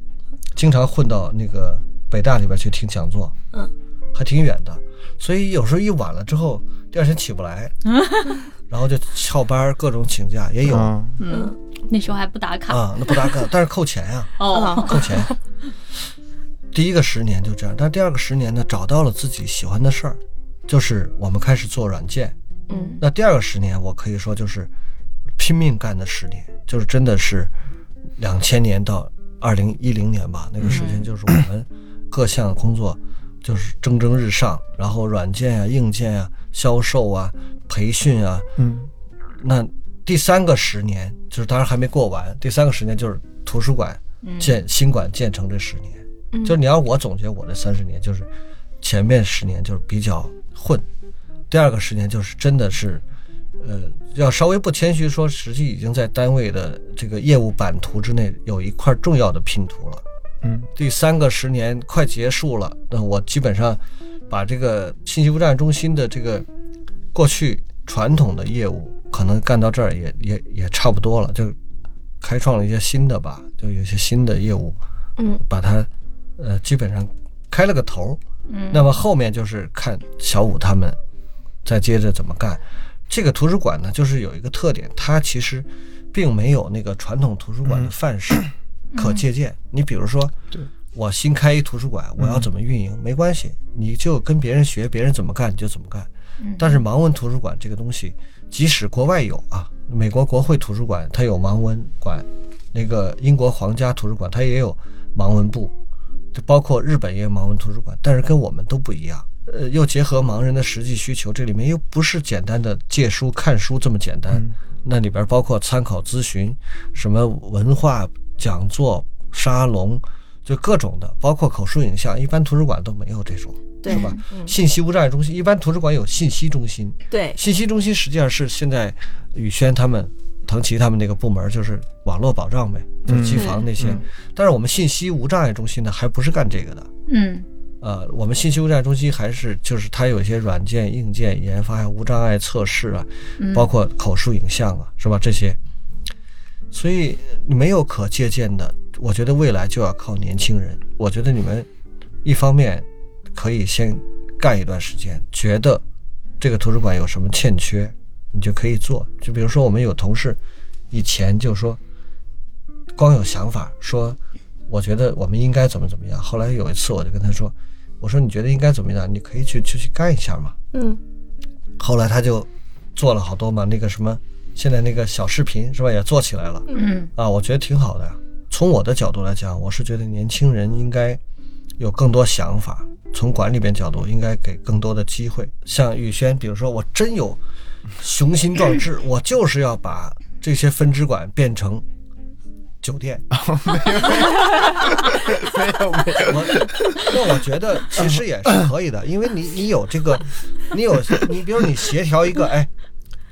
经常混到那个北大里边去听讲座，嗯，还挺远的，所以有时候一晚了之后，第二天起不来，然后就翘班，各种请假也有，嗯，那时候还不打卡。啊，那不打卡，但是扣钱呀，哦，扣钱。第一个十年就这样，但第二个十年呢，找到了自己喜欢的事儿，就是我们开始做软件，嗯，那第二个十年我可以说就是。拼命干的十年，就是真的是两千年到二零一零年吧，那个时间就是我们各项工作就是蒸蒸日上，然后软件啊、硬件啊、销售啊、培训啊，嗯，那第三个十年就是当然还没过完，第三个十年就是图书馆建新馆建成这十年，就是你要我总结我这三十年，就是前面十年就是比较混，第二个十年就是真的是。呃，要稍微不谦虚说，实际已经在单位的这个业务版图之内有一块重要的拼图了。嗯，第三个十年快结束了，那我基本上把这个信息服务站中心的这个过去传统的业务可能干到这儿也也也差不多了，就开创了一些新的吧，就有些新的业务，嗯，把它呃基本上开了个头。嗯，那么后面就是看小五他们再接着怎么干。这个图书馆呢，就是有一个特点，它其实并没有那个传统图书馆的范式可借鉴。你比如说，我新开一图书馆，我要怎么运营？没关系，你就跟别人学，别人怎么干你就怎么干。但是盲文图书馆这个东西，即使国外有啊，美国国会图书馆它有盲文馆，那个英国皇家图书馆它也有盲文部，就包括日本也有盲文图书馆，但是跟我们都不一样。呃，又结合盲人的实际需求，这里面又不是简单的借书看书这么简单，那里边包括参考咨询、什么文化讲座、沙龙，就各种的，包括口述影像，一般图书馆都没有这种，是吧？信息无障碍中心，一般图书馆有信息中心，对，信息中心实际上是现在宇轩他们、腾奇他们那个部门，就是网络保障呗，就是机房那些。但是我们信息无障碍中心呢，还不是干这个的，嗯。呃，我们信息无障碍中心还是就是它有一些软件、硬件研发，还有无障碍测试啊，包括口述影像啊，是吧？这些，所以没有可借鉴的。我觉得未来就要靠年轻人。我觉得你们一方面可以先干一段时间，觉得这个图书馆有什么欠缺，你就可以做。就比如说，我们有同事以前就说，光有想法，说我觉得我们应该怎么怎么样。后来有一次，我就跟他说。我说你觉得应该怎么样？你可以去去去干一下嘛。嗯。后来他就做了好多嘛，那个什么，现在那个小视频是吧，也做起来了。嗯。啊，我觉得挺好的。从我的角度来讲，我是觉得年轻人应该有更多想法。从管理边角度，应该给更多的机会。像宇轩，比如说我真有雄心壮志，我就是要把这些分支管变成。酒店 没有没有没有，我那我觉得其实也是可以的，因为你你有这个，你有你比如你协调一个哎，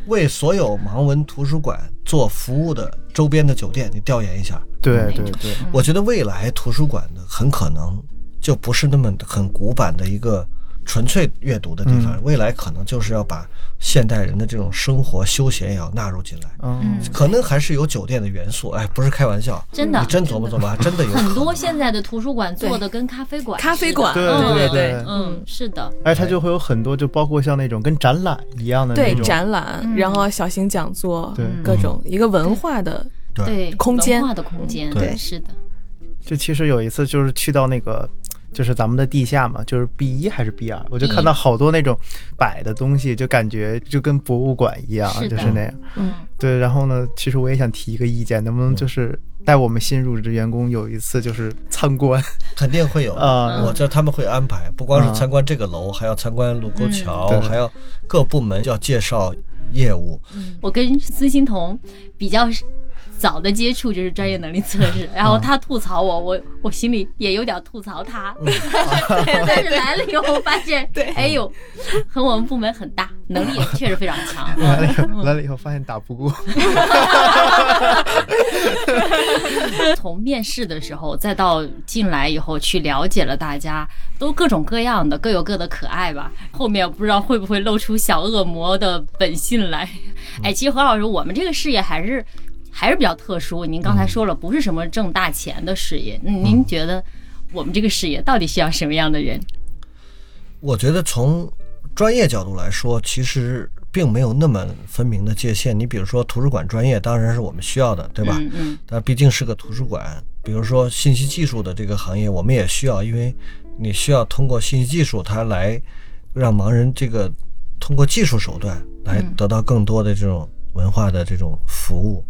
为所有盲文图书馆做服务的周边的酒店，你调研一下。对对对，我觉得未来图书馆呢，很可能就不是那么很古板的一个。纯粹阅读的地方，未来可能就是要把现代人的这种生活休闲也要纳入进来。嗯，可能还是有酒店的元素。哎，不是开玩笑，真的，你真琢磨琢磨，还 真的有很多现在的图书馆做的跟咖啡馆、咖啡馆，对对对，嗯，是的。哎，它就会有很多，就包括像那种跟展览一样的对展览，然后小型讲座，对。各种一个文化的对。空间，文化的空间，对，是的。就其实有一次就是去到那个。就是咱们的地下嘛，就是 B 一还是 B 二，我就看到好多那种摆的东西，就感觉就跟博物馆一样，就是那样。嗯，对。然后呢，其实我也想提一个意见，能不能就是带我们新入职员工有一次就是参观？肯定会有啊，我这他们会安排，不光是参观这个楼，还要参观卢沟桥，还要各部门要介绍业务。我跟孙欣彤比较。早的接触就是专业能力测试，然后他吐槽我，我我心里也有点吐槽他，但是来了以后发现，对，哎呦，和我们部门很大，能力也确实非常强。来了来了以后发现打不过。从面试的时候，再到进来以后去了解了大家，都各种各样的，各有各的可爱吧。后面不知道会不会露出小恶魔的本性来。哎，其实何老师，我们这个事业还是。还是比较特殊。您刚才说了，不是什么挣大钱的事业。您觉得我们这个事业到底需要什么样的人？我觉得从专业角度来说，其实并没有那么分明的界限。你比如说图书馆专业，当然是我们需要的，对吧？嗯嗯。但毕竟是个图书馆。比如说信息技术的这个行业，我们也需要，因为你需要通过信息技术，它来让盲人这个通过技术手段来得到更多的这种文化的这种服务。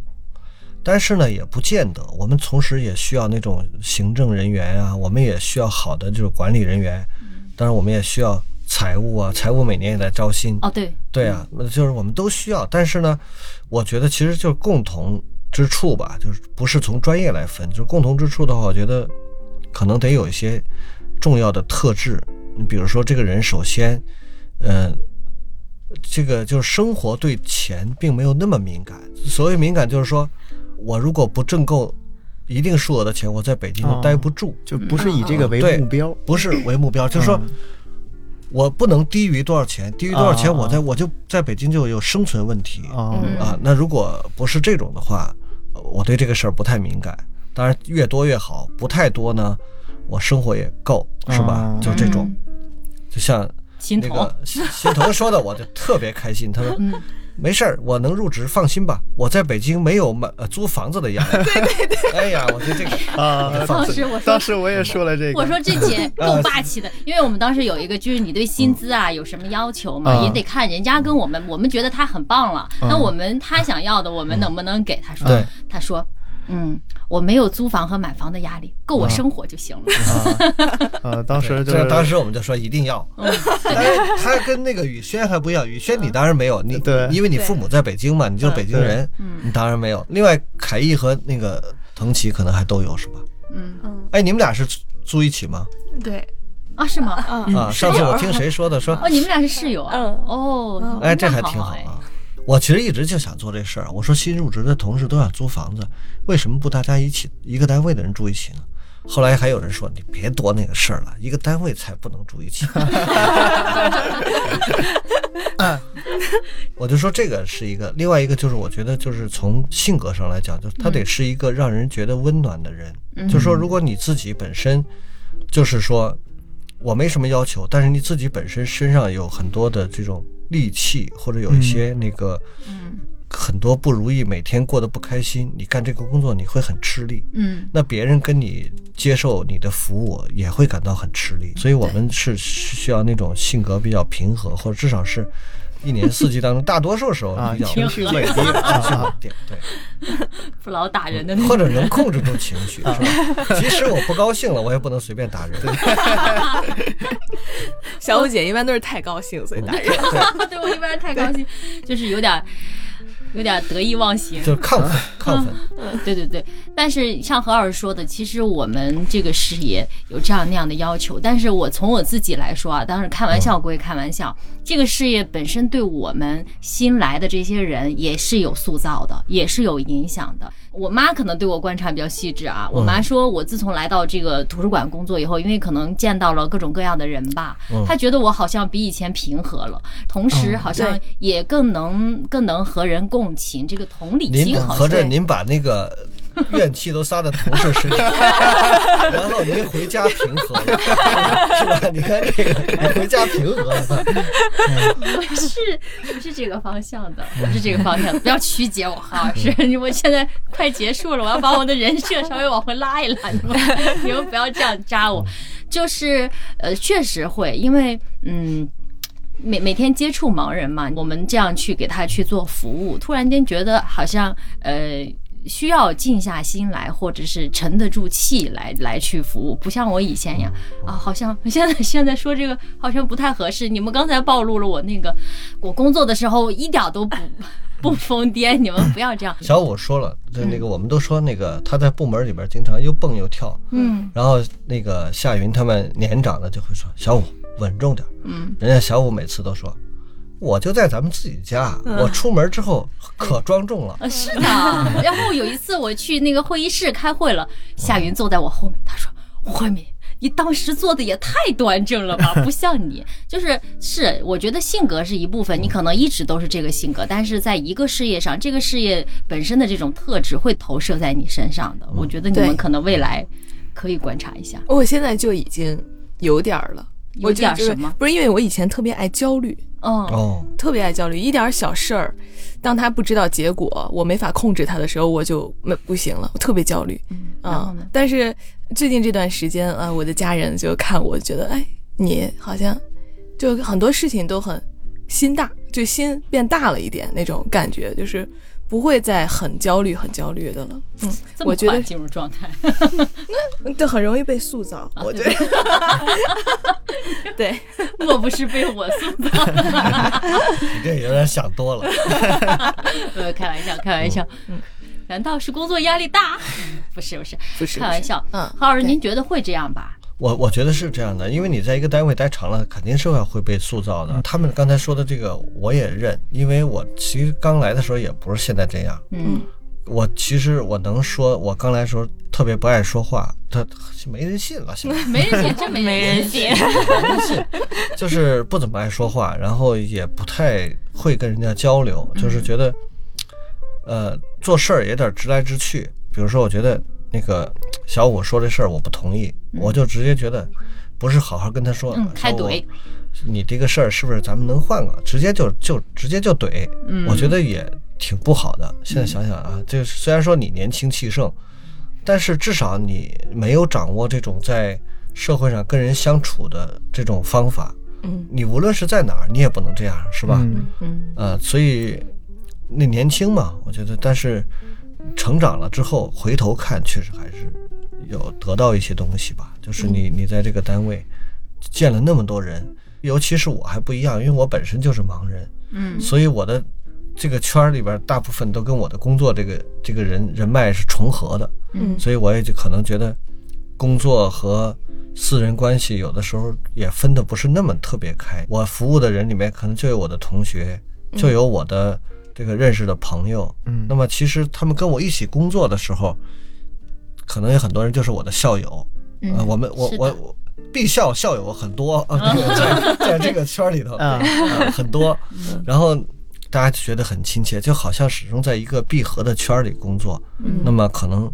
但是呢，也不见得。我们同时也需要那种行政人员啊，我们也需要好的就是管理人员。当然，我们也需要财务啊，财务每年也在招新。哦，对，对啊，就是我们都需要。但是呢，我觉得其实就是共同之处吧，就是不是从专业来分，就是共同之处的话，我觉得可能得有一些重要的特质。你比如说，这个人首先，嗯，这个就是生活对钱并没有那么敏感。所谓敏感，就是说我如果不挣够一定数额的钱，我在北京就待不住，就不是以这个为目标，不是为目标，就是说我不能低于多少钱，低于多少钱，我在我就在北京就有生存问题啊。那如果不是这种的话，我对这个事儿不太敏感。当然越多越好，不太多呢，我生活也够，是吧？就这种，就像。那个心头说的，我就特别开心。他说：“没事儿，我能入职，放心吧。我在北京没有买租房子的压力。”对对对。哎呀，我觉得这个 啊，当时我当时我也说了这个，我说这姐够霸气的，因为我们当时有一个就是你对薪资啊有什么要求嘛，也得看人家跟我们，我们觉得他很棒了，那我们他想要的，我们能不能给他说？他说。嗯，我没有租房和买房的压力，够我生活就行了。啊，当时就当时我们就说一定要。他跟那个宇轩还不一样，宇轩你当然没有，你对，因为你父母在北京嘛，你就是北京人，你当然没有。另外，凯毅和那个腾奇可能还都有，是吧？嗯嗯。哎，你们俩是租一起吗？对。啊，是吗？啊，上次我听谁说的？说哦，你们俩是室友啊？哦，哎，这还挺好啊。我其实一直就想做这事儿。我说新入职的同事都想租房子，为什么不大家一起一个单位的人住一起呢？后来还有人说你别多那个事儿了，一个单位才不能住一起。我就说这个是一个，另外一个就是我觉得就是从性格上来讲，就他得是一个让人觉得温暖的人。就说如果你自己本身就是说我没什么要求，但是你自己本身身上有很多的这种。戾气或者有一些那个，嗯，很多不如意，每天过得不开心，你干这个工作你会很吃力，嗯，那别人跟你接受你的服务也会感到很吃力，所以我们是需要那种性格比较平和，或者至少是。一年四季当中，大多数时候比较情绪稳定，情绪稳定，对，不老打人的，或者能控制住情绪，是吧？即使我不高兴了，我也不能随便打人。小五姐一般都是太高兴，所以打人。对 我一般是太高兴，就是有点。有点得意忘形，就是亢奋，亢奋。嗯，对对对。但是像何老师说的，其实我们这个事业有这样那样的要求。但是我从我自己来说啊，当然开玩笑归开玩笑，这个事业本身对我们新来的这些人也是有塑造的，也是有影响的。我妈可能对我观察比较细致啊。我妈说，我自从来到这个图书馆工作以后，因为可能见到了各种各样的人吧，她觉得我好像比以前平和了，同时好像也更能更能和人共情，这个同理心好。合着您把那个。怨气都撒在同事身上，然后您回家平和了，是吧？你看这个，你回家平和了。不是，不是这个方向的，不是这个方向的，不要曲解我哈。是，我现在快结束了，我要把我的人设稍微往回拉一拉，你们 你们不要这样扎我。就是呃，确实会，因为嗯，每每天接触盲人嘛，我们这样去给他去做服务，突然间觉得好像呃。需要静下心来，或者是沉得住气来来去服务，不像我以前呀啊，好像 现在现在说这个好像不太合适。你们刚才暴露了我那个，我工作的时候一点都不 不疯癫，你们不要这样。小五说了，那个我们都说那个他在部门里边经常又蹦又跳，嗯，然后那个夏云他们年长的就会说小五稳重点，嗯，人家小五每次都说。我就在咱们自己家，我出门之后可庄重了。是的，然后有一次我去那个会议室开会了，夏云坐在我后面，他说：“慧敏，你当时做的也太端正了吧，不像你。”就是是，我觉得性格是一部分，你可能一直都是这个性格，但是在一个事业上，这个事业本身的这种特质会投射在你身上的。我觉得你们可能未来可以观察一下。我现在就已经有点了。有点什么？不是因为我以前特别爱焦虑，哦，特别爱焦虑，一点小事儿，当他不知道结果，我没法控制他的时候，我就没不行了，我特别焦虑。嗯，但是最近这段时间啊，我的家人就看我觉得，哎，你好像就很多事情都很心大，就心变大了一点那种感觉，就是。不会再很焦虑、很焦虑的了。嗯，我觉得进入状态，那这很容易被塑造。我觉得，对，莫不是被我塑造？你这有点想多了。呃，开玩笑，开玩笑。嗯，难道是工作压力大？不是，不是，不是，开玩笑。嗯，郝老师，您觉得会这样吧？我我觉得是这样的，因为你在一个单位待长了，肯定是要会被塑造的。他们刚才说的这个我也认，因为我其实刚来的时候也不是现在这样。嗯，我其实我能说，我刚来的时候特别不爱说话，他没人信了，现在 没人信，真没人信，没人信，就是不怎么爱说话，然后也不太会跟人家交流，就是觉得，呃，做事儿也有点直来直去。比如说，我觉得。那个小五说这事儿我不同意，我就直接觉得不是好好跟他说，太怼。你这个事儿是不是咱们能换个？直接就就直接就怼，我觉得也挺不好的。现在想想啊，就虽然说你年轻气盛，但是至少你没有掌握这种在社会上跟人相处的这种方法。嗯，你无论是在哪儿，你也不能这样，是吧？嗯嗯。呃，所以那年轻嘛，我觉得，但是。成长了之后回头看，确实还是有得到一些东西吧。就是你你在这个单位见了那么多人，尤其是我还不一样，因为我本身就是盲人，嗯，所以我的这个圈里边大部分都跟我的工作这个这个人人脉是重合的，嗯，所以我也就可能觉得工作和私人关系有的时候也分的不是那么特别开。我服务的人里面可能就有我的同学，就有我的。这个认识的朋友，嗯，那么其实他们跟我一起工作的时候，可能有很多人就是我的校友，呃，我们我我我毕校校友很多啊，在在这个圈里头啊很多，然后大家就觉得很亲切，就好像始终在一个闭合的圈里工作，那么可能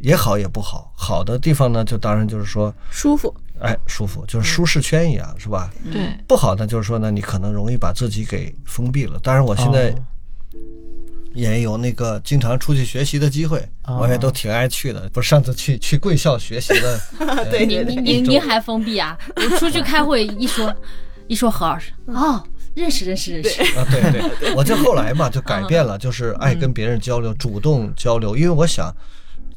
也好也不好，好的地方呢，就当然就是说舒服，哎，舒服就是舒适圈一样，是吧？对，不好呢，就是说呢，你可能容易把自己给封闭了。当然，我现在。也有那个经常出去学习的机会，我也都挺爱去的。不是上次去去贵校学习的，对，你你你你还封闭啊？我出去开会一说一说何老师哦，认识认识认识啊，对对，我就后来嘛就改变了，就是爱跟别人交流，主动交流，因为我想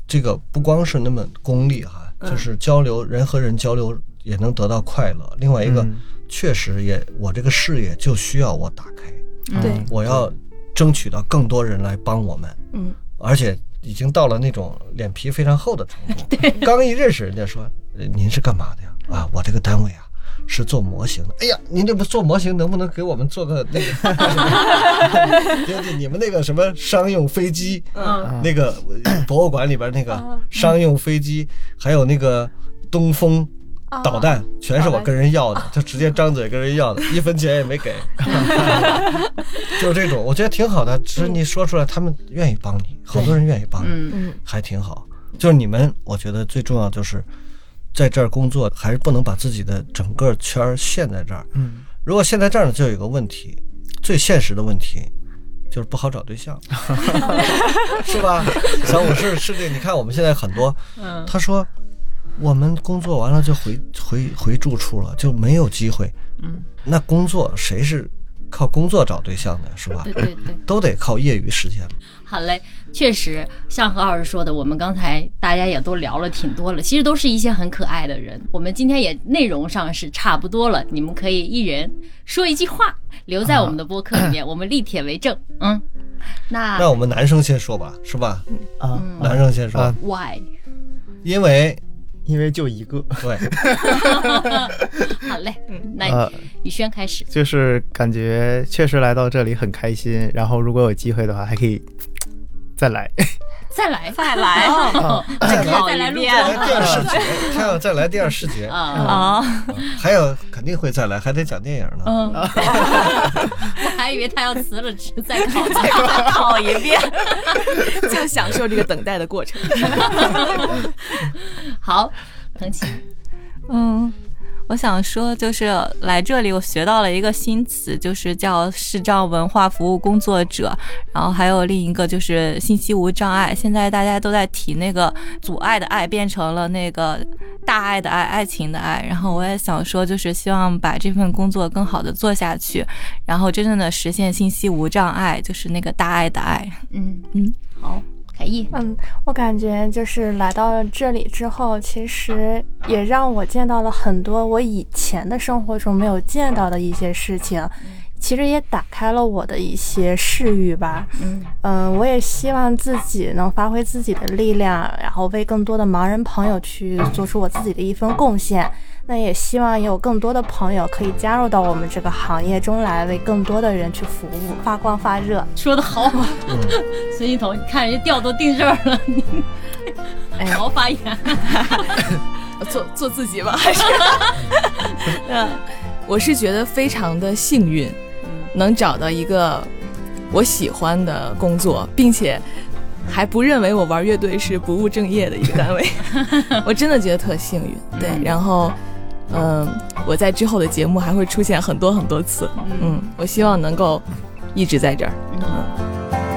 这个不光是那么功利哈，就是交流人和人交流也能得到快乐。另外一个，确实也我这个视野就需要我打开，对，我要。争取到更多人来帮我们，嗯，而且已经到了那种脸皮非常厚的程度。对，刚一认识人家说，您是干嘛的呀？啊，我这个单位啊是做模型的。哎呀，您这不做模型，能不能给我们做个那个？你们那个什么商用飞机，嗯，那个博物馆里边那个商用飞机，还有那个东风。导弹全是我跟人要的，就直接张嘴跟人要的，一分钱也没给，就是这种，我觉得挺好的。只是你说出来，他们愿意帮你，好多人愿意帮你，嗯，还挺好。就是你们，我觉得最重要就是在这儿工作，还是不能把自己的整个圈儿陷在这儿。嗯，如果陷在这儿呢，就有一个问题，最现实的问题就是不好找对象，是吧？小五是是这，你看我们现在很多，嗯，他说。我们工作完了就回回回住处了，就没有机会。嗯，那工作谁是靠工作找对象的，是吧？对对对，都得靠业余时间。好嘞，确实像何老师说的，我们刚才大家也都聊了挺多了，其实都是一些很可爱的人。我们今天也内容上是差不多了，你们可以一人说一句话，留在我们的播客里面，我们立帖为证。嗯，那那我们男生先说吧，是吧？嗯，男生先说。Why？因为。因为就一个，对，好嘞，那宇轩开始，就是感觉确实来到这里很开心，然后如果有机会的话，还可以再来。再来，再来，再考一遍，第二视觉，还要再来第二视觉。啊！还有肯定会再来，还得讲电影呢。嗯，我还以为他要辞了职再考，再考一遍，就享受这个等待的过程。好，腾奇，嗯。我想说，就是来这里，我学到了一个新词，就是叫视障文化服务工作者。然后还有另一个就是信息无障碍。现在大家都在提那个阻碍的爱变成了那个大爱的爱，爱情的爱。然后我也想说，就是希望把这份工作更好的做下去，然后真正的实现信息无障碍，就是那个大爱的爱。嗯嗯，好。嗯，我感觉就是来到这里之后，其实也让我见到了很多我以前的生活中没有见到的一些事情。其实也打开了我的一些视域吧。嗯嗯，我也希望自己能发挥自己的力量，然后为更多的盲人朋友去做出我自己的一份贡献。那也希望有更多的朋友可以加入到我们这个行业中来，为更多的人去服务，发光发热。说得好，孙一彤，你看人家调都定这儿了，你好好发言，做做自己吧，还是？嗯，我是觉得非常的幸运，能找到一个我喜欢的工作，并且还不认为我玩乐队是不务正业的一个单位，我真的觉得特幸运。对，然后。嗯，我在之后的节目还会出现很多很多次。嗯，我希望能够一直在这儿。嗯。